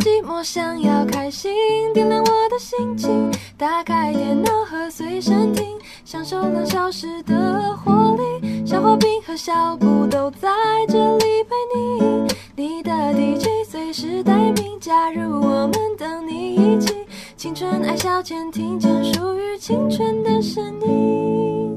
寂寞，想要开心，点亮我的心情。打开电脑和随身听，享受两小时的活力。小花瓶和小布都在这里陪你，你的 DJ 随时待命，加入我们，等你一起。青春爱消遣，听见属于青春的声音。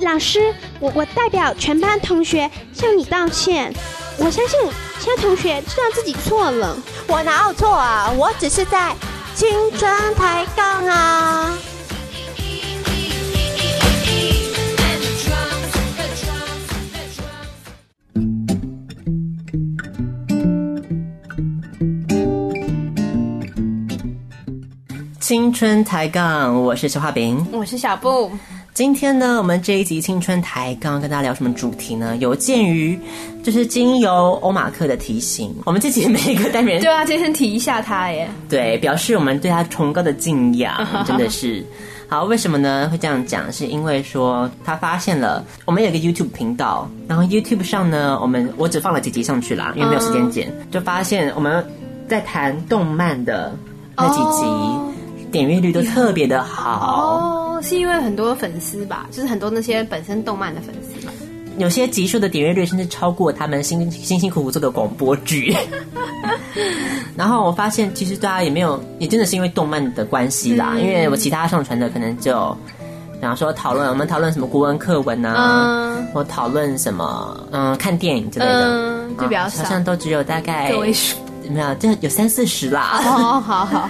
老师，我我代表全班同学向你道歉。我相信其他同学知道自己错了。我哪有错啊？我只是在青春抬杠啊！青春抬杠，我是小画饼，我是小布。今天呢，我们这一集青春台刚刚跟大家聊什么主题呢？有鉴于就是经由欧马克的提醒，我们这集每一个单元 对啊，今天提一下他耶，对，表示我们对他崇高的敬仰，真的是好。为什么呢？会这样讲，是因为说他发现了我们有个 YouTube 频道，然后 YouTube 上呢，我们我只放了几集上去啦，因为没有时间剪，就发现我们在谈动漫的那几集。Oh. 点阅率都特别的好哦，是因为很多粉丝吧，就是很多那些本身动漫的粉丝吧，有些集数的点阅率甚至超过他们辛辛辛苦苦做的广播剧。然后我发现，其实大家也没有，也真的是因为动漫的关系啦。嗯、因为我其他上传的可能就，比方说讨论，我们讨论什么国文课文啊，或讨论什么，嗯，看电影之类的，嗯、就比较少，好像都只有大概个位数，没有，这有三四十啦。哦，好好好。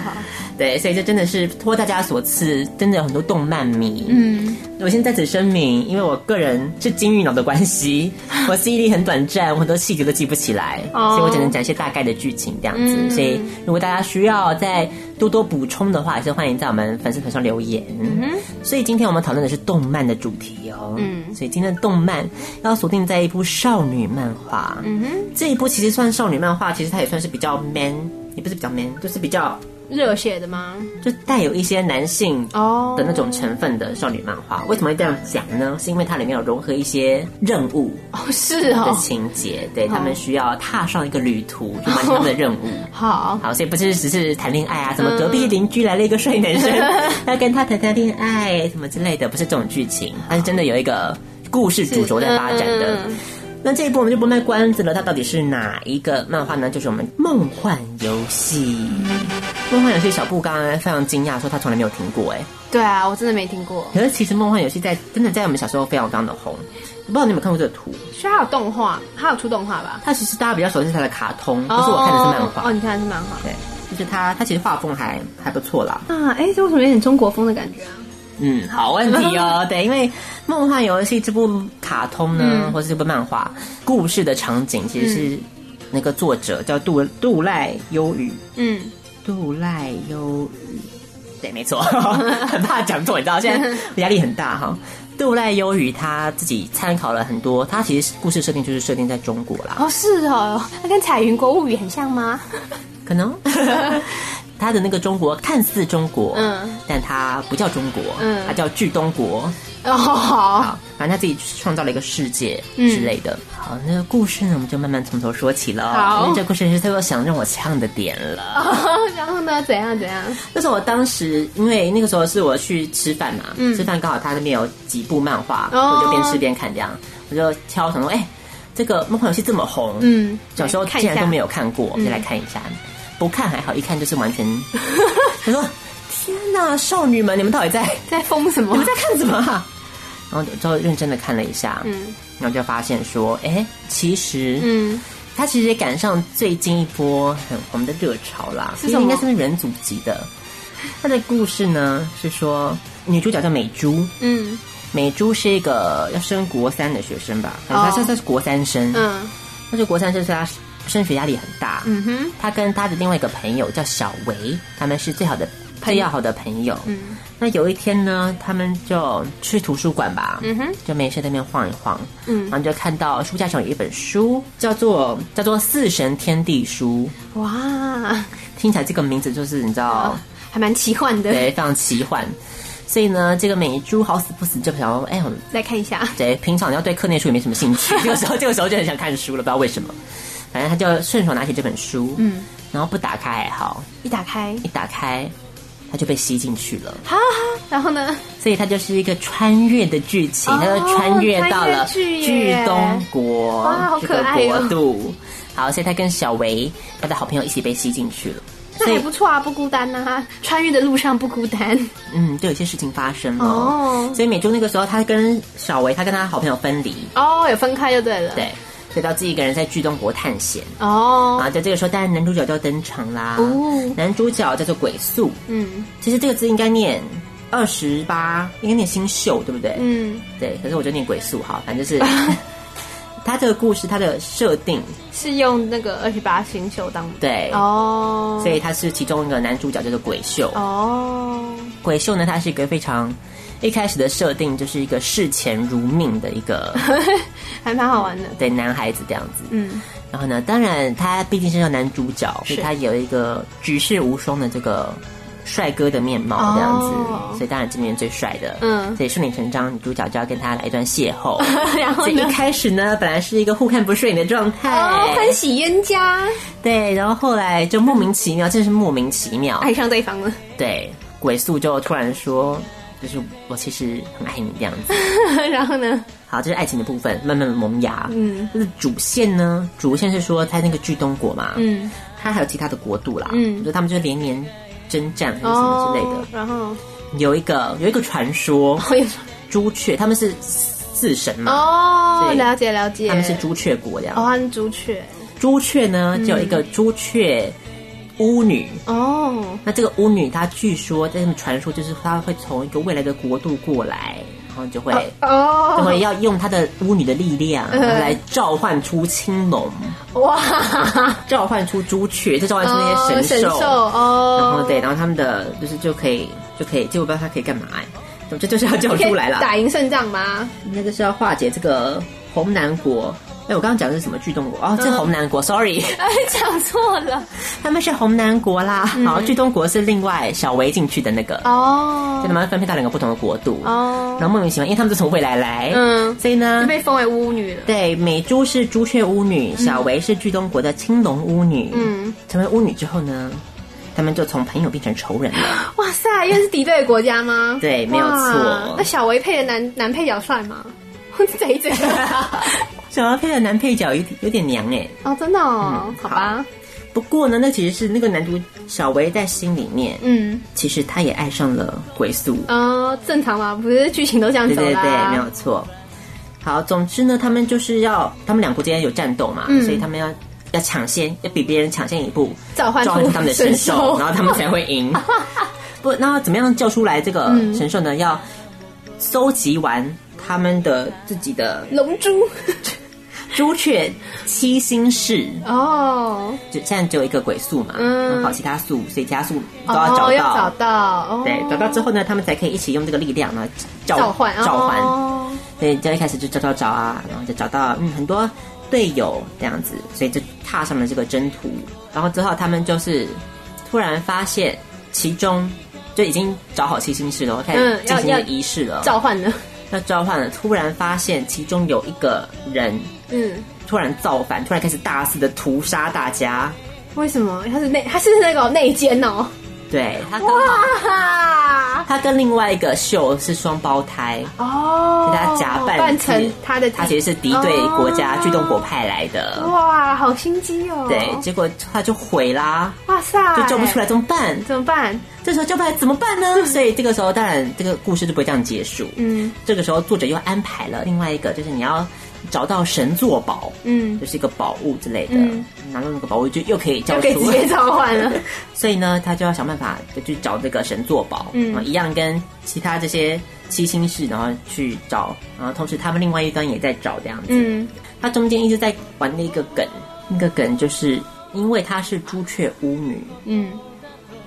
对，所以这真的是托大家所赐，真的有很多动漫迷。嗯，我先在此声明，因为我个人是金鱼脑的关系，我记忆力很短暂，我很多细节都记不起来，哦、所以我只能讲一些大概的剧情这样子。嗯、所以如果大家需要再多多补充的话，也是欢迎在我们粉丝团上留言。嗯，所以今天我们讨论的是动漫的主题哦。嗯，所以今天的动漫要锁定在一部少女漫画。嗯哼，这一部其实算少女漫画，其实它也算是比较 man，也不是比较 man，就是比较。热血的吗？就带有一些男性哦的那种成分的少女漫画，oh. 为什么会这样讲呢？是因为它里面有融合一些任务哦，是哦的情节，对、oh. 他们需要踏上一个旅途去完成他们的任务。好，oh. 好，所以不是只是谈恋爱啊，什么隔壁邻居来了一个帅男生，要跟他谈谈恋爱什么之类的，不是这种剧情，但是真的有一个故事主轴在发展的。那这一部我们就不卖关子了，它到底是哪一个漫画呢？就是我们《梦幻游戏》。《梦幻游戏》小布刚刚非常惊讶，说他从来没有听过。哎，对啊，我真的没听过。可是其实《梦幻游戏》在真的在我们小时候非常非常的红。不知道你有没有看过这个图？所以它有动画，它有出动画吧？它其实大家比较熟悉它的卡通，可是我看的是漫画。哦，你看的是漫画。对，就是它，它其实画风还还不错啦。啊，哎，这为什么有点中国风的感觉啊？嗯，好问题哦。对，因为《梦幻游戏》这部卡通呢，嗯、或是这部漫画，故事的场景其实是那个作者叫杜杜赖优羽。嗯，杜赖忧郁，对，没错，很怕讲错，你知道，现在压力很大哈。杜赖忧郁他自己参考了很多，他其实故事设定就是设定在中国啦。哦，是哦，那跟《彩云国物语》很像吗？可能。他的那个中国看似中国，嗯，但他不叫中国，嗯，他叫巨东国。哦，好，反正他自己创造了一个世界之类的。嗯、好，那个故事呢，我们就慢慢从头说起了。好，因为这个故事是特别想让我呛的点了。哦、然后呢，怎样怎样？就是我当时，因为那个时候是我去吃饭嘛，嗯、吃饭刚好他那边有几部漫画，哦、我就边吃边看这样，我就挑什么，哎。这个梦幻游戏这么红，嗯，小时候竟然都没有看过，就来看一下。不看还好，一看就是完全。他说：“天哪，少女们，你们到底在 在疯什么？你们在看什么？” 然后就认真的看了一下，嗯，然后就发现说：“哎，其实，嗯，他其实也赶上最近一波很红的热潮啦。是什么？应该是人祖级的。他的故事呢是说，女主角叫美珠，嗯。”美珠是一个要升国三的学生吧？她说她是国三生，嗯，但是国三生，所以她升学压力很大。嗯哼，他跟他的另外一个朋友叫小维，他们是最好的、最要好的朋友。嗯，那有一天呢，他们就去图书馆吧，嗯哼，就没事在那边晃一晃，嗯，然后就看到书架上有一本书，叫做叫做《四神天地书》。哇，听起来这个名字就是你知道，还蛮奇幻的，对，非常奇幻。所以呢，这个美珠好死不死就想要，哎，我来看一下。对，平常要对课内书也没什么兴趣，这个时候这个时候就很想看书了，不知道为什么。反正他就顺手拿起这本书，嗯，然后不打开还好，一打开一打开，他就被吸进去了。哈哈，然后呢？所以他就是一个穿越的剧情，他就穿越到了剧东国，哇，好可爱国度。好，所以他跟小维他的好朋友一起被吸进去了。那也不错啊，不孤单呐、啊，穿越的路上不孤单。嗯，就有些事情发生了。哦，所以美珠那个时候，他跟小维，他跟他好朋友分离。哦，有分开就对了。对，所以到自己一个人在剧东国探险。哦，啊，在这个时候，当然男主角就要登场啦。哦，男主角叫做鬼宿。嗯，其实这个字应该念二十八，应该念星宿，对不对？嗯，对。可是我就念鬼宿哈，反正就是。他这个故事，它的设定是用那个二十八星宿当对哦，所以他是其中一个男主角，叫做鬼宿哦。鬼宿呢，他是一个非常一开始的设定，就是一个视钱如命的一个，还蛮好玩的。对，男孩子这样子，嗯。然后呢，当然他毕竟是个男主角，所以他有一个举世无双的这个。帅哥的面貌这样子，oh. 所以当然今年最帅的，嗯，所以顺理成章，女主角就要跟他来一段邂逅。然后一开始呢，本来是一个互看不顺眼的状态，哦，欢喜冤家。对，然后后来就莫名其妙，真是莫名其妙，爱上对方了。对，鬼宿就突然说，就是我其实很爱你这样子。然后呢，好，这是爱情的部分，慢慢萌芽。嗯，就是主线呢，主线是说在那个巨东国嘛，嗯，他还有其他的国度啦，嗯，就他们就连年。征战还是什么之类的，然后有一个有一个传说，朱雀他们是四神嘛？哦，了解了解，他们是朱雀国这样。哦，是朱雀。朱雀呢，就有一个朱雀巫女。哦，那这个巫女她据说，这个传说就是她会从一个未来的国度过来。然后就会哦，就会要用她的巫女的力量，来召唤出青龙哇，召唤出朱雀，就召唤出那些神兽哦。然后对，然后他们的就是就可以就可以，结果不知道他可以干嘛哎，总之就是要叫出来了，打赢胜仗吗？那个是要化解这个红南国。哎，我刚刚讲的是什么剧东国？哦，这是红南国，sorry，哎，讲错了，他们是红南国啦。好，剧东国是另外小维进去的那个哦，就他们分配到两个不同的国度哦。然后莫名其妙，因为他们是从未来来，嗯，所以呢就被封为巫女了。对，美珠是朱雀巫女，小维是剧东国的青龙巫女。嗯，成为巫女之后呢，他们就从朋友变成仇人了。哇塞，因为是敌对的国家吗？对，没有错。那小维配的男男配角帅吗？贼贼。小维配的男配角有点有点娘哎哦，真的哦，嗯、好吧。不过呢，那其实是那个男主小维在心里面，嗯，其实他也爱上了鬼宿。哦，正常嘛，不是剧情都这样走啦。对对对，没有错。好，总之呢，他们就是要他们两国之间有战斗嘛，嗯、所以他们要要抢先，要比别人抢先一步，召唤出他们的神兽，然后他们才会赢。不，那怎么样叫出来这个神兽呢？嗯、要搜集完他们的自己的龙珠。朱雀七星士哦，就现在只有一个鬼宿嘛，嗯，好，其他宿，所以其他宿都要找到，要找到，对，找到之后呢，他们才可以一起用这个力量呢召唤召唤，所以就一开始就找找找啊，然后就找到嗯很多队友这样子，所以就踏上了这个征途，然后之后他们就是突然发现其中就已经找好七星士了，开始进行仪式了，召唤了，要召唤了，突然发现其中有一个人。嗯，突然造反，突然开始大肆的屠杀大家。为什么？他是内，他是那个内奸哦。对，他刚好，他跟另外一个秀是双胞胎哦，给他假扮扮成他的，他其实是敌对国家巨动国派来的。哇，好心机哦！对，结果他就毁啦！哇塞，就救不出来，怎么办？怎么办？这时候救不出来怎么办呢？所以这个时候，当然这个故事就不会这样结束。嗯，这个时候作者又安排了另外一个，就是你要。找到神作宝，嗯，就是一个宝物之类的，嗯、拿到那个宝物就又可以交出，直接召唤了。所以呢，他就要想办法就去找这个神作宝，嗯，一样跟其他这些七星士，然后去找，然后同时他们另外一端也在找这样子。嗯，他中间一直在玩那个梗，那个梗就是因为他是朱雀巫女，嗯，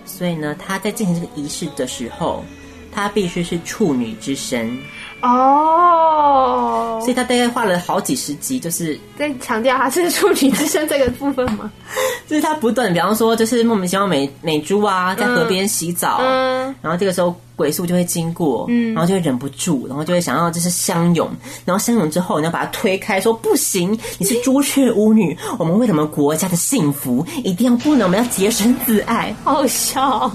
所以呢，他在进行这个仪式的时候，他必须是处女之身。哦，oh, 所以他大概画了好几十集，就是在强调他是处女之身这个部分吗？就是他不断，比方说，就是莫名其妙美美珠啊，在河边洗澡，嗯嗯、然后这个时候。鬼宿就会经过，嗯，然后就会忍不住，然后就会想要就是相拥，然后相拥之后，你要把它推开，说不行，你是朱雀巫女，我们为了我们国家的幸福，一定要不能，我们要洁身自爱。好笑，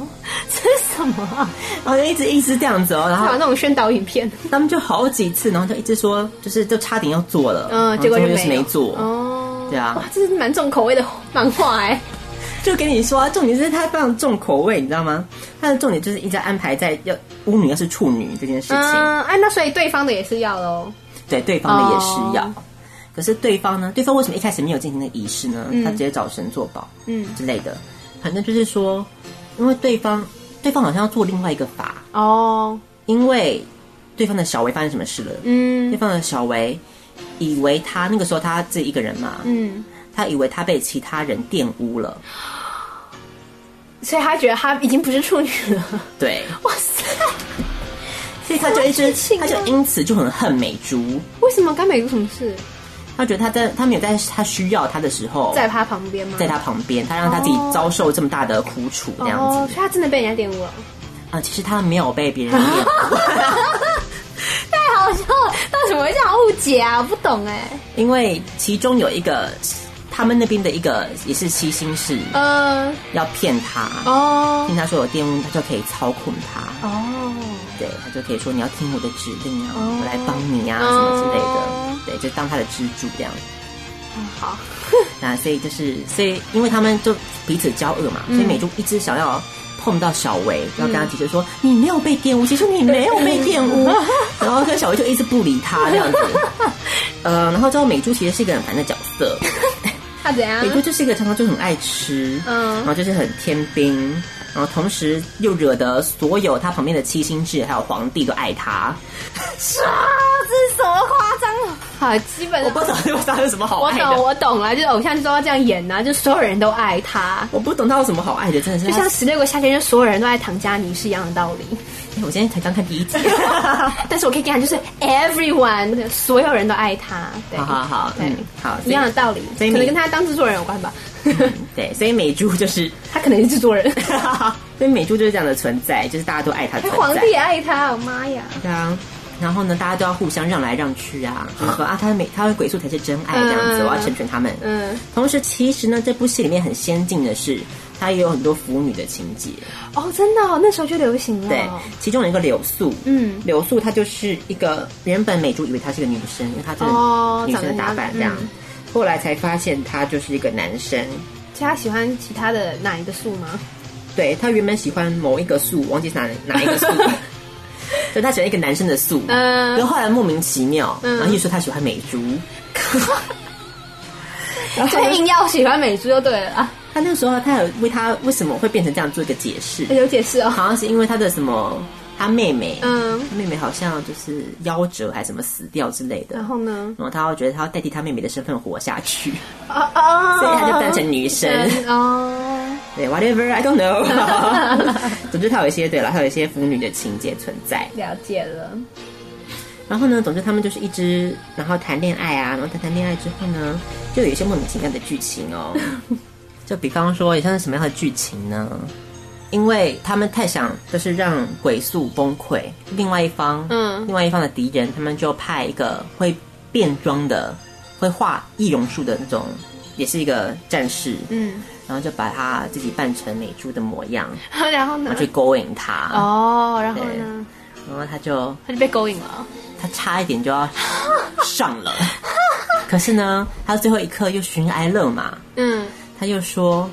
这是什么啊？然后就一直一直这样子哦，然后有那种宣导影片，他们就好几次，然后就一直说，就是就差点要做了，嗯，结果就是没做，哦，对啊，哇，这是蛮重口味的漫画哎。就跟你说，啊重点是他非常重口味，你知道吗？他的重点就是一直在安排在要巫女要是处女这件事情。嗯，哎，那所以对方的也是要喽？对，对方的也是要。哦、可是对方呢？对方为什么一开始没有进行那仪式呢？嗯、他直接找神作保，嗯之类的。反正就是说，因为对方对方好像要做另外一个法哦，因为对方的小维发生什么事了？嗯，对方的小维以为他那个时候他自己一个人嘛，嗯。他以为他被其他人玷污了，所以他觉得他已经不是处女了。对，哇塞！所以他就一直，他就因此就很恨美珠。为什么干美珠什么事？他觉得他在他没有在他需要他的时候，在他旁边吗？在他旁边，他让他自己遭受这么大的苦楚，那样子。哦，所以他真的被人家玷污了。啊，其实他没有被别人 玷污。太好笑了！为什么会这样误解啊？我不懂哎。因为其中有一个。他们那边的一个也是七星士，嗯，要骗他。哦，听他说有玷污，他就可以操控他。哦，对，他就可以说你要听我的指令啊，我来帮你啊，什么之类的，对，就当他的支柱这样。好，那所以就是，所以因为他们就彼此交恶嘛，所以美珠一直想要碰到小维，要跟他提出说你没有被玷污，其实你没有被玷污，然后跟小维就一直不理他这样子，呃，然后之后美珠其实是一个很烦的角色。他怎样？北哥就是一个常常就很爱吃，嗯，然后就是很天兵，然后同时又惹得所有他旁边的七星志还有皇帝都爱他。是啊，这是什么夸张？好，基本我不懂他有什么好爱的。我懂，我懂了，就是偶像剧都要这样演呐，就所有人都爱他。我不懂他有什么好爱的，真的是就像十六个夏天，就所有人都爱唐嘉妮是一样的道理。我今天才刚看第一集，但是我可以讲，就是 everyone 所有人都爱他，对，好好好，对，好一样的道理，所以可能跟他当制作人有关吧。对，所以美珠就是 他可能是制作人，所以美珠就是这样的存在，就是大家都爱他，皇帝也爱他，我妈呀！对啊，然后呢，大家都要互相让来让去啊，就说啊，他的美，他的鬼宿才是真爱这样子，我要成全他们。嗯，同时其实呢，这部戏里面很先进的是。它也有很多腐女的情节哦，真的，哦，那时候就流行了。对，其中有一个柳素，嗯，柳素她就是一个原本美珠以为她是个女生，因为她是女生的打扮这样，嗯、后来才发现他就是一个男生。其他喜欢其他的哪一个素吗？对，他原本喜欢某一个素，忘记是哪哪一个素，所以他喜欢一个男生的素，嗯，然后后来莫名其妙，嗯、然后又说他喜欢美珠，然后硬要喜欢美珠就对了。他那个时候，他有为他为什么会变成这样做一个解释，有解释哦，好像是因为他的什么，他妹妹，嗯，他妹妹好像就是夭折还是什么死掉之类的，然后呢，然后他会觉得他要代替他妹妹的身份活下去，啊啊，所以他就变成女生哦，对，whatever，I don't know，总之他有一些对了，他有一些腐女的情节存在，了解了。然后呢，总之他们就是一直然后谈恋爱啊，然后谈谈恋爱之后呢，就有一些莫名其妙的剧情哦。就比方说，也像是什么样的剧情呢？因为他们太想就是让鬼宿崩溃，另外一方，嗯，另外一方的敌人，他们就派一个会变装的、会画易容术的那种也是一个战士，嗯，然后就把他自己扮成美珠的模样，然后呢，然后去勾引他，哦，然后呢，然后他就他就被勾引了，他差一点就要 上了，可是呢，他最后一刻又寻哀乐嘛，嗯，他又说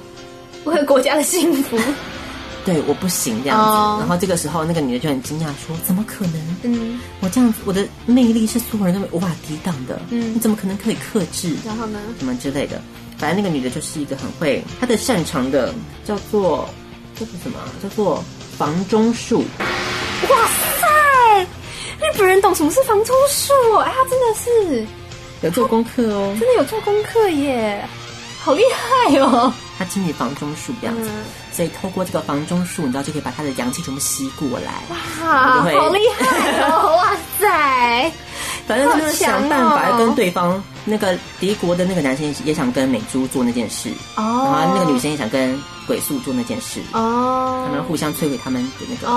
为了国家的幸福。对，我不行这样子。Oh. 然后这个时候，那个女的就很惊讶说：“怎么可能？嗯，我这样子，我的魅力是所有人都无法抵挡的。嗯，你怎么可能可以克制？然后呢？什么之类的？反正那个女的就是一个很会，她的擅长的叫做叫做什么？叫做房中术。哇塞，日本人懂什么是房中术？哎呀，真的是有做功课哦，真的有做功课耶，好厉害哦。”他经历房中术这样子，嗯、所以透过这个房中术，你知道就可以把他的阳气全部吸过来。哇，好厉害哦！哇塞，反正就是想办法跟对方。那个敌国的那个男生也想跟美珠做那件事哦，oh. 然后那个女生也想跟鬼宿做那件事哦，oh. 他们互相摧毁他们的那个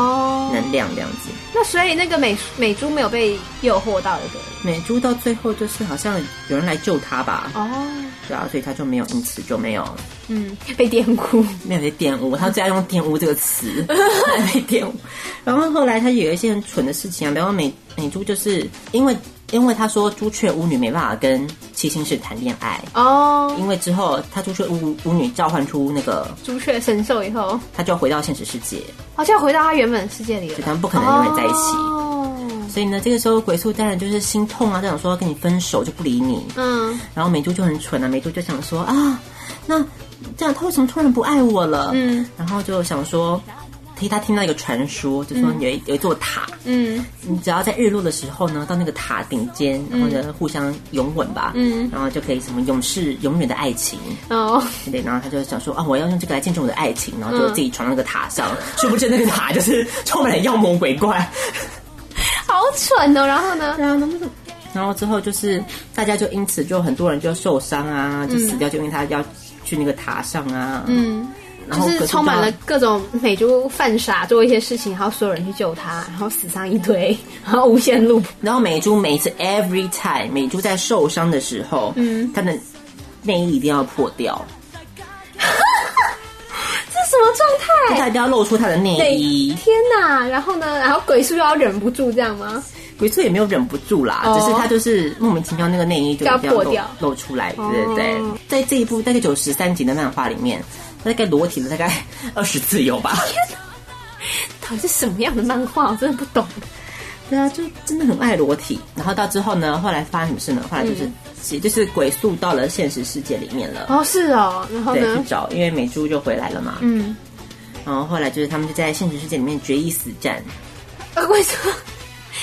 能量这样子。Oh. 那所以那个美美珠没有被诱惑到的，美珠到最后就是好像有人来救她吧？哦，oh. 对啊，所以她就没有因此就没有嗯被玷污，没有被玷污。她最爱用“玷污”这个词，被玷污。然后后来她有一些很蠢的事情啊，比方美美珠就是因为。因为他说朱雀巫女没办法跟七星氏谈恋爱哦，oh. 因为之后他朱雀巫巫女召唤出那个朱雀神兽以后，他就要回到现实世界，好像、oh, 回到他原本世界里了，所以他们不可能永远在一起。Oh. 所以呢，这个时候鬼宿当然就是心痛啊，就想说要跟你分手就不理你。嗯，然后美珠就很蠢啊，美珠就想说啊，那这样他为什么突然不爱我了？嗯，然后就想说。听他听到一个传说，就说有一有一座塔，嗯，你只要在日落的时候呢，到那个塔顶尖，然后呢互相拥吻吧，嗯，然后就可以什么永世永远的爱情。哦，对，然后他就想说啊，我要用这个来见证我的爱情，然后就自己闯到那个塔上，殊不知那个塔就是充满了妖魔鬼怪，好蠢哦。然后呢，然后然后之后就是大家就因此就很多人就受伤啊，就死掉，就因为他要去那个塔上啊，嗯。就是充满了各种美珠犯傻做一些事情，然后所有人去救他，然后死伤一堆，然后无限录。然后美珠每一次 every time 美珠在受伤的时候，嗯，她的内衣一定要破掉。这是什么状态？她一定要露出她的内衣。天哪！然后呢？然后鬼宿又要忍不住这样吗？鬼宿也没有忍不住啦，哦、只是他就是莫名其妙那个内衣就要破掉露出来，对对对。哦、在这一部大概九十三集的漫画里面。大概裸体了大概二十次有吧？到底是什么样的漫画？我真的不懂。对啊，就真的很爱裸体。然后到之后呢，后来发生什么事呢？后来就是，其实、嗯、就是鬼宿到了现实世界里面了。哦，是哦。然后呢？对，去找，因为美珠就回来了嘛。嗯。然后后来就是他们就在现实世界里面决一死战。啊？为什么？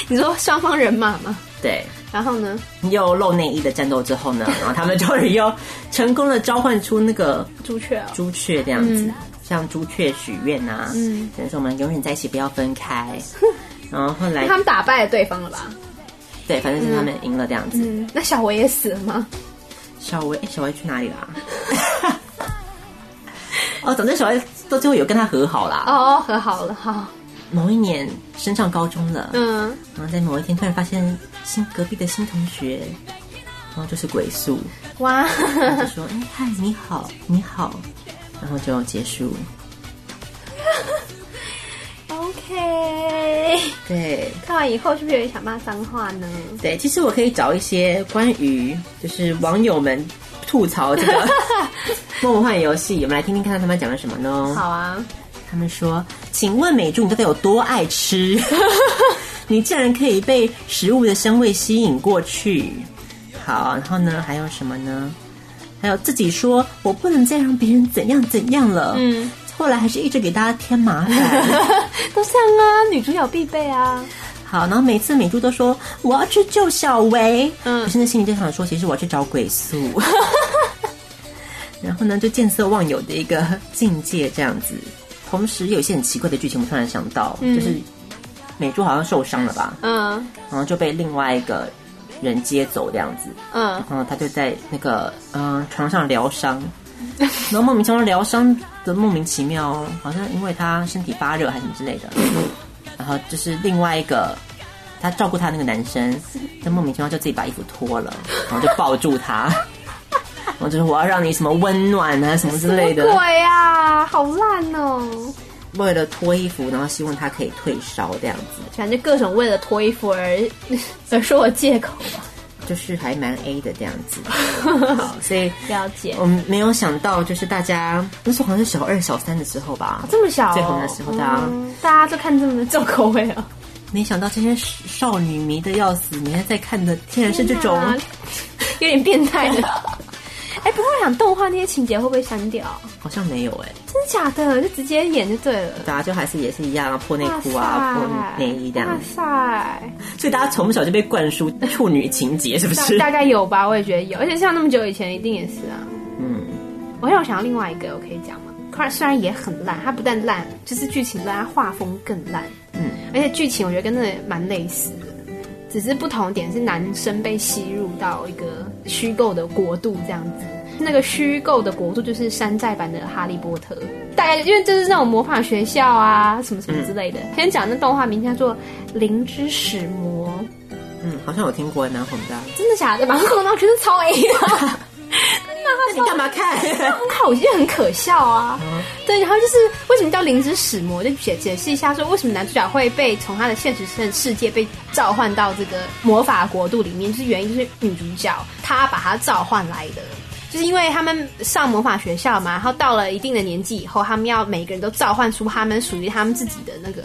你说双方人马吗？对。然后呢？又露内衣的战斗之后呢？然后他们终于又成功的召唤出那个朱雀、哦，朱雀这样子，嗯、向朱雀许愿啊，嗯，等于说我们永远在一起，不要分开。然后后来他们打败了对方了吧？对，反正是他们赢了这样子。嗯嗯、那小维也死了吗？小维，小维去哪里了？哦，总之小维到最后有跟他和好啦。哦，和好了，好。某一年升上高中了，嗯，然后在某一天突然发现新隔壁的新同学，然后就是鬼宿，哇，就说哎嗨你好你好，然后就结束。OK，对，看完以后是不是有点想骂脏话呢？对，其实我可以找一些关于就是网友们吐槽这个 《梦幻游戏》，我们来听听看他们讲了什么呢？好啊。他们说：“请问美珠，你到底有多爱吃？你竟然可以被食物的香味吸引过去？好，然后呢？还有什么呢？还有自己说我不能再让别人怎样怎样了。嗯，后来还是一直给大家添麻烦，都像啊，女主角必备啊。好，然后每次美珠都说我要去救小维，嗯，可是那心里就想说，其实我要去找鬼宿。然后呢，就见色忘友的一个境界，这样子。”同时有一些很奇怪的剧情，我突然想到，嗯、就是美珠好像受伤了吧？嗯，然后就被另外一个人接走这样子。嗯，然后他就在那个嗯、呃、床上疗伤，然后莫名其妙疗伤的莫名其妙，好像因为他身体发热还是什么之类的。嗯、然后就是另外一个他照顾他那个男生，就莫名其妙就自己把衣服脱了，然后就抱住他。然后就是我要让你什么温暖啊，什么之类的。鬼啊，好烂哦！为了脱衣服，然后希望他可以退烧这样子，反正各种为了脱衣服而 而说我借口吧。就是还蛮 A 的这样子，好，所以了解。我们没有想到，就是大家那时候好像是小二、小三的时候吧，这么小最红的时候，大家大家都看这么重口味啊。没想到这些少女迷的要死，你还在看的，竟然是这种有点变态的。哎，不过我想动画那些情节会不会删掉？好像没有哎，真的假的？就直接演就对了。大家就还是也是一样，破内裤啊，破内衣这样。哇塞！所以大家从小就被灌输处女情节，是不是？大概有吧，我也觉得有。而且像那么久以前，一定也是啊。嗯，我让我想到另外一个，我可以讲吗？虽然也很烂，它不但烂，就是剧情烂，它画风更烂。嗯，而且剧情我觉得跟那个蛮类似的。只是不同点是男生被吸入到一个虚构的国度这样子，那个虚构的国度就是山寨版的哈利波特，大概因为这是那种魔法学校啊什么什么之类的。先讲那动画名叫做《灵之使魔》，嗯，好像有听过，蛮红的。真的假的？蛮红的，我觉得超 A 的。那你干嘛看？很好，我觉得很可笑啊。嗯、对，然后就是为什么叫灵之使魔？就解解释一下，说为什么男主角会被从他的现实世世界被召唤到这个魔法国度里面？就是原因就是女主角她把他召唤来的，就是因为他们上魔法学校嘛，然后到了一定的年纪以后，他们要每个人都召唤出他们属于他们自己的那个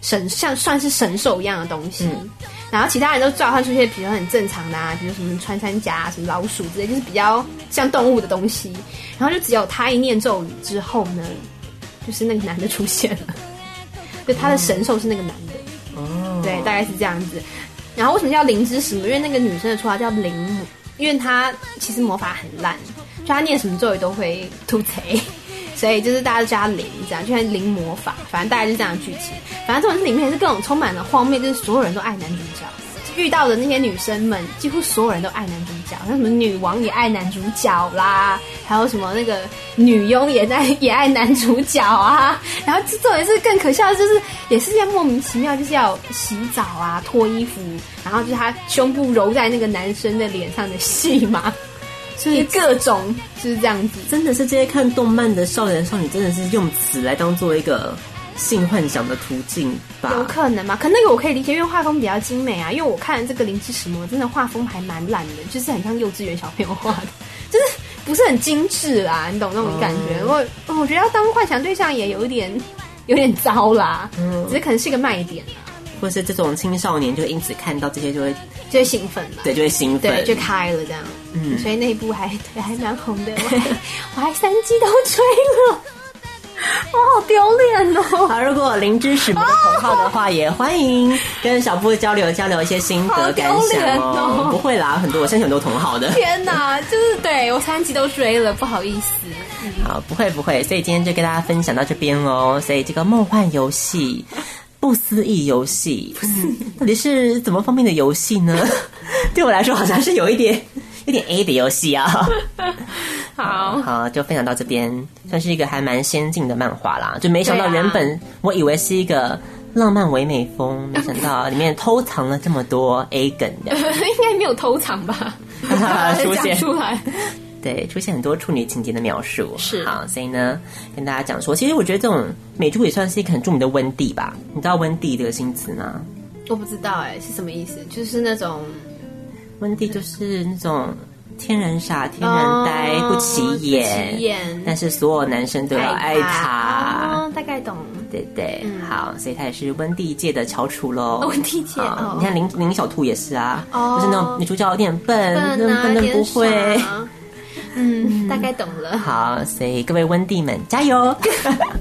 神，像算是神兽一样的东西。嗯然后其他人都召唤出一些比较很正常的啊，比如什么穿山甲、什么老鼠之类，就是比较像动物的东西。然后就只有他一念咒语之后呢，就是那个男的出现了，就他的神兽是那个男的。哦，对，大概是这样子。然后为什么叫灵之使魔？因为那个女生的绰号叫灵母，因为她其实魔法很烂，就她念什么咒语都会吐槽。所以就是大家都叫他灵，这样就像灵魔法，反正大概就是这样的剧情。反正这种里面也是各种充满了荒谬，就是所有人都爱男主角，遇到的那些女生们，几乎所有人都爱男主角。像什么女王也爱男主角啦，还有什么那个女佣也在也爱男主角啊。然后这种也是更可笑的，就是也是要莫名其妙，就是要洗澡啊、脱衣服，然后就是他胸部揉在那个男生的脸上的戏嘛。所以各种就是这样子，真的是这些看动漫的少年少女，真的是用此来当做一个性幻想的途径吧？有可能吗？可那个我可以理解，因为画风比较精美啊。因为我看这个灵之使魔，真的画风还蛮烂的，就是很像幼稚园小朋友画的，就是不是很精致啦，你懂那种感觉？我、嗯、我觉得要当幻想对象也有一点 有点糟啦，嗯，只是可能是一个卖点啊。或是这种青少年就因此看到这些就会就会兴奋，对，就会兴奋，对，就开了这样。嗯，所以那一部还 对还蛮红的，我还我还三季都追了，我好丢脸哦。好，如果灵之使魔的同好的话，也欢迎跟小布交流交流一些心得感想哦。哦不会啦，很多我相信很多同好的。天哪，就是对我三季都追了，不好意思。嗯、好，不会不会，所以今天就跟大家分享到这边喽。所以这个梦幻游戏。不思议游戏，到底是怎么方面的游戏呢？对我来说，好像是有一点、有点 A 的游戏啊。好 好，就分享到这边，算是一个还蛮先进的漫画啦。就没想到原本我以为是一个浪漫唯美风，没想到里面偷藏了这么多 A 梗的。应该没有偷藏吧？出现出来。对，出现很多处女情节的描述，是好，所以呢，跟大家讲说，其实我觉得这种美珠也算是一个很著名的温蒂吧？你知道温蒂这个新词吗？我不知道哎，是什么意思？就是那种温蒂，就是那种天然傻、天然呆、哦、不起眼，不起眼，但是所有男生都要爱他。哦，大概懂。对对，嗯、好，所以他也是温蒂界的翘楚喽。温蒂界，哦、你看林林小兔也是啊，哦、就是那种女主角有点笨，笨啊，笨的不会。嗯，大概懂了。好，所以各位温蒂们加油！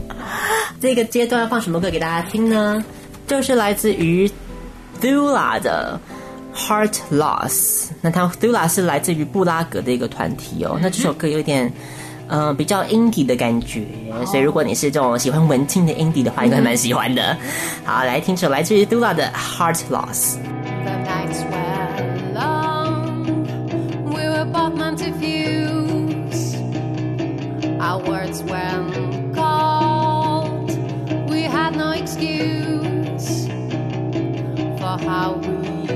这个阶段要放什么歌给大家听呢？就是来自于 Thula 的 Heart Loss。那它 Thula 是来自于布拉格的一个团体哦。那这首歌有点。嗯、呃，比较 indie 的感觉，所以如果你是这种喜欢文青的 indie 的话，应该蛮喜欢的。好，来听首来自于 Dula 的《Heart Loss》。How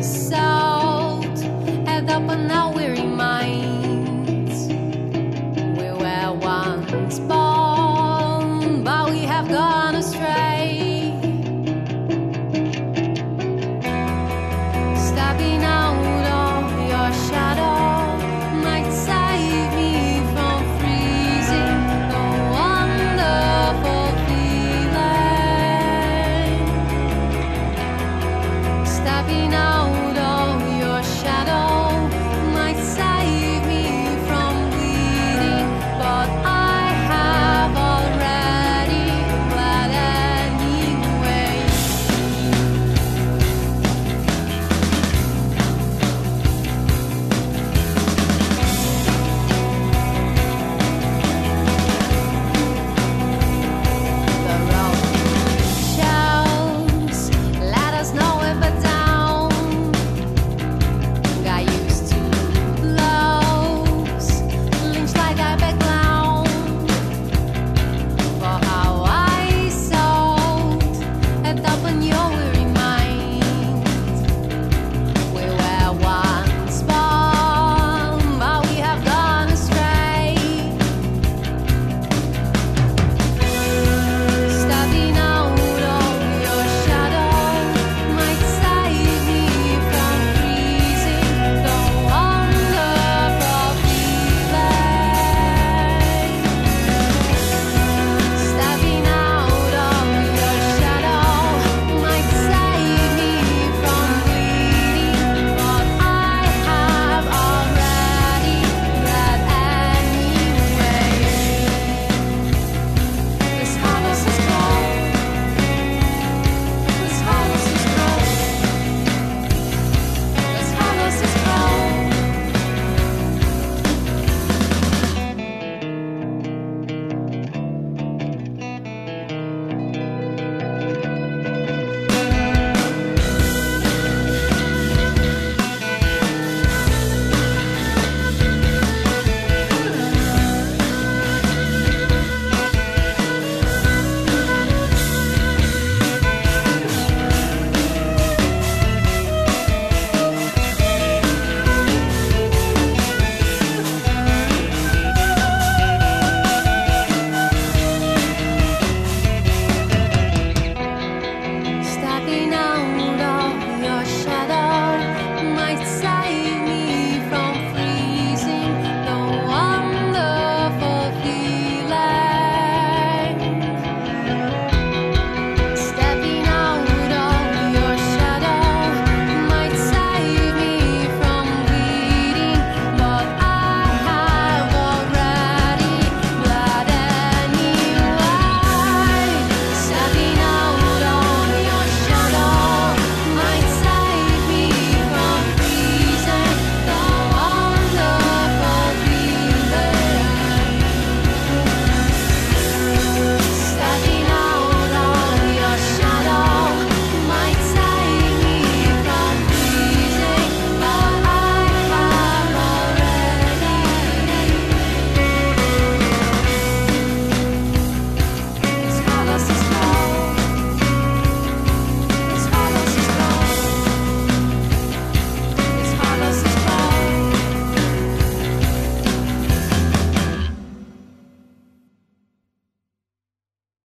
salt add up on our weary minds. We were once born.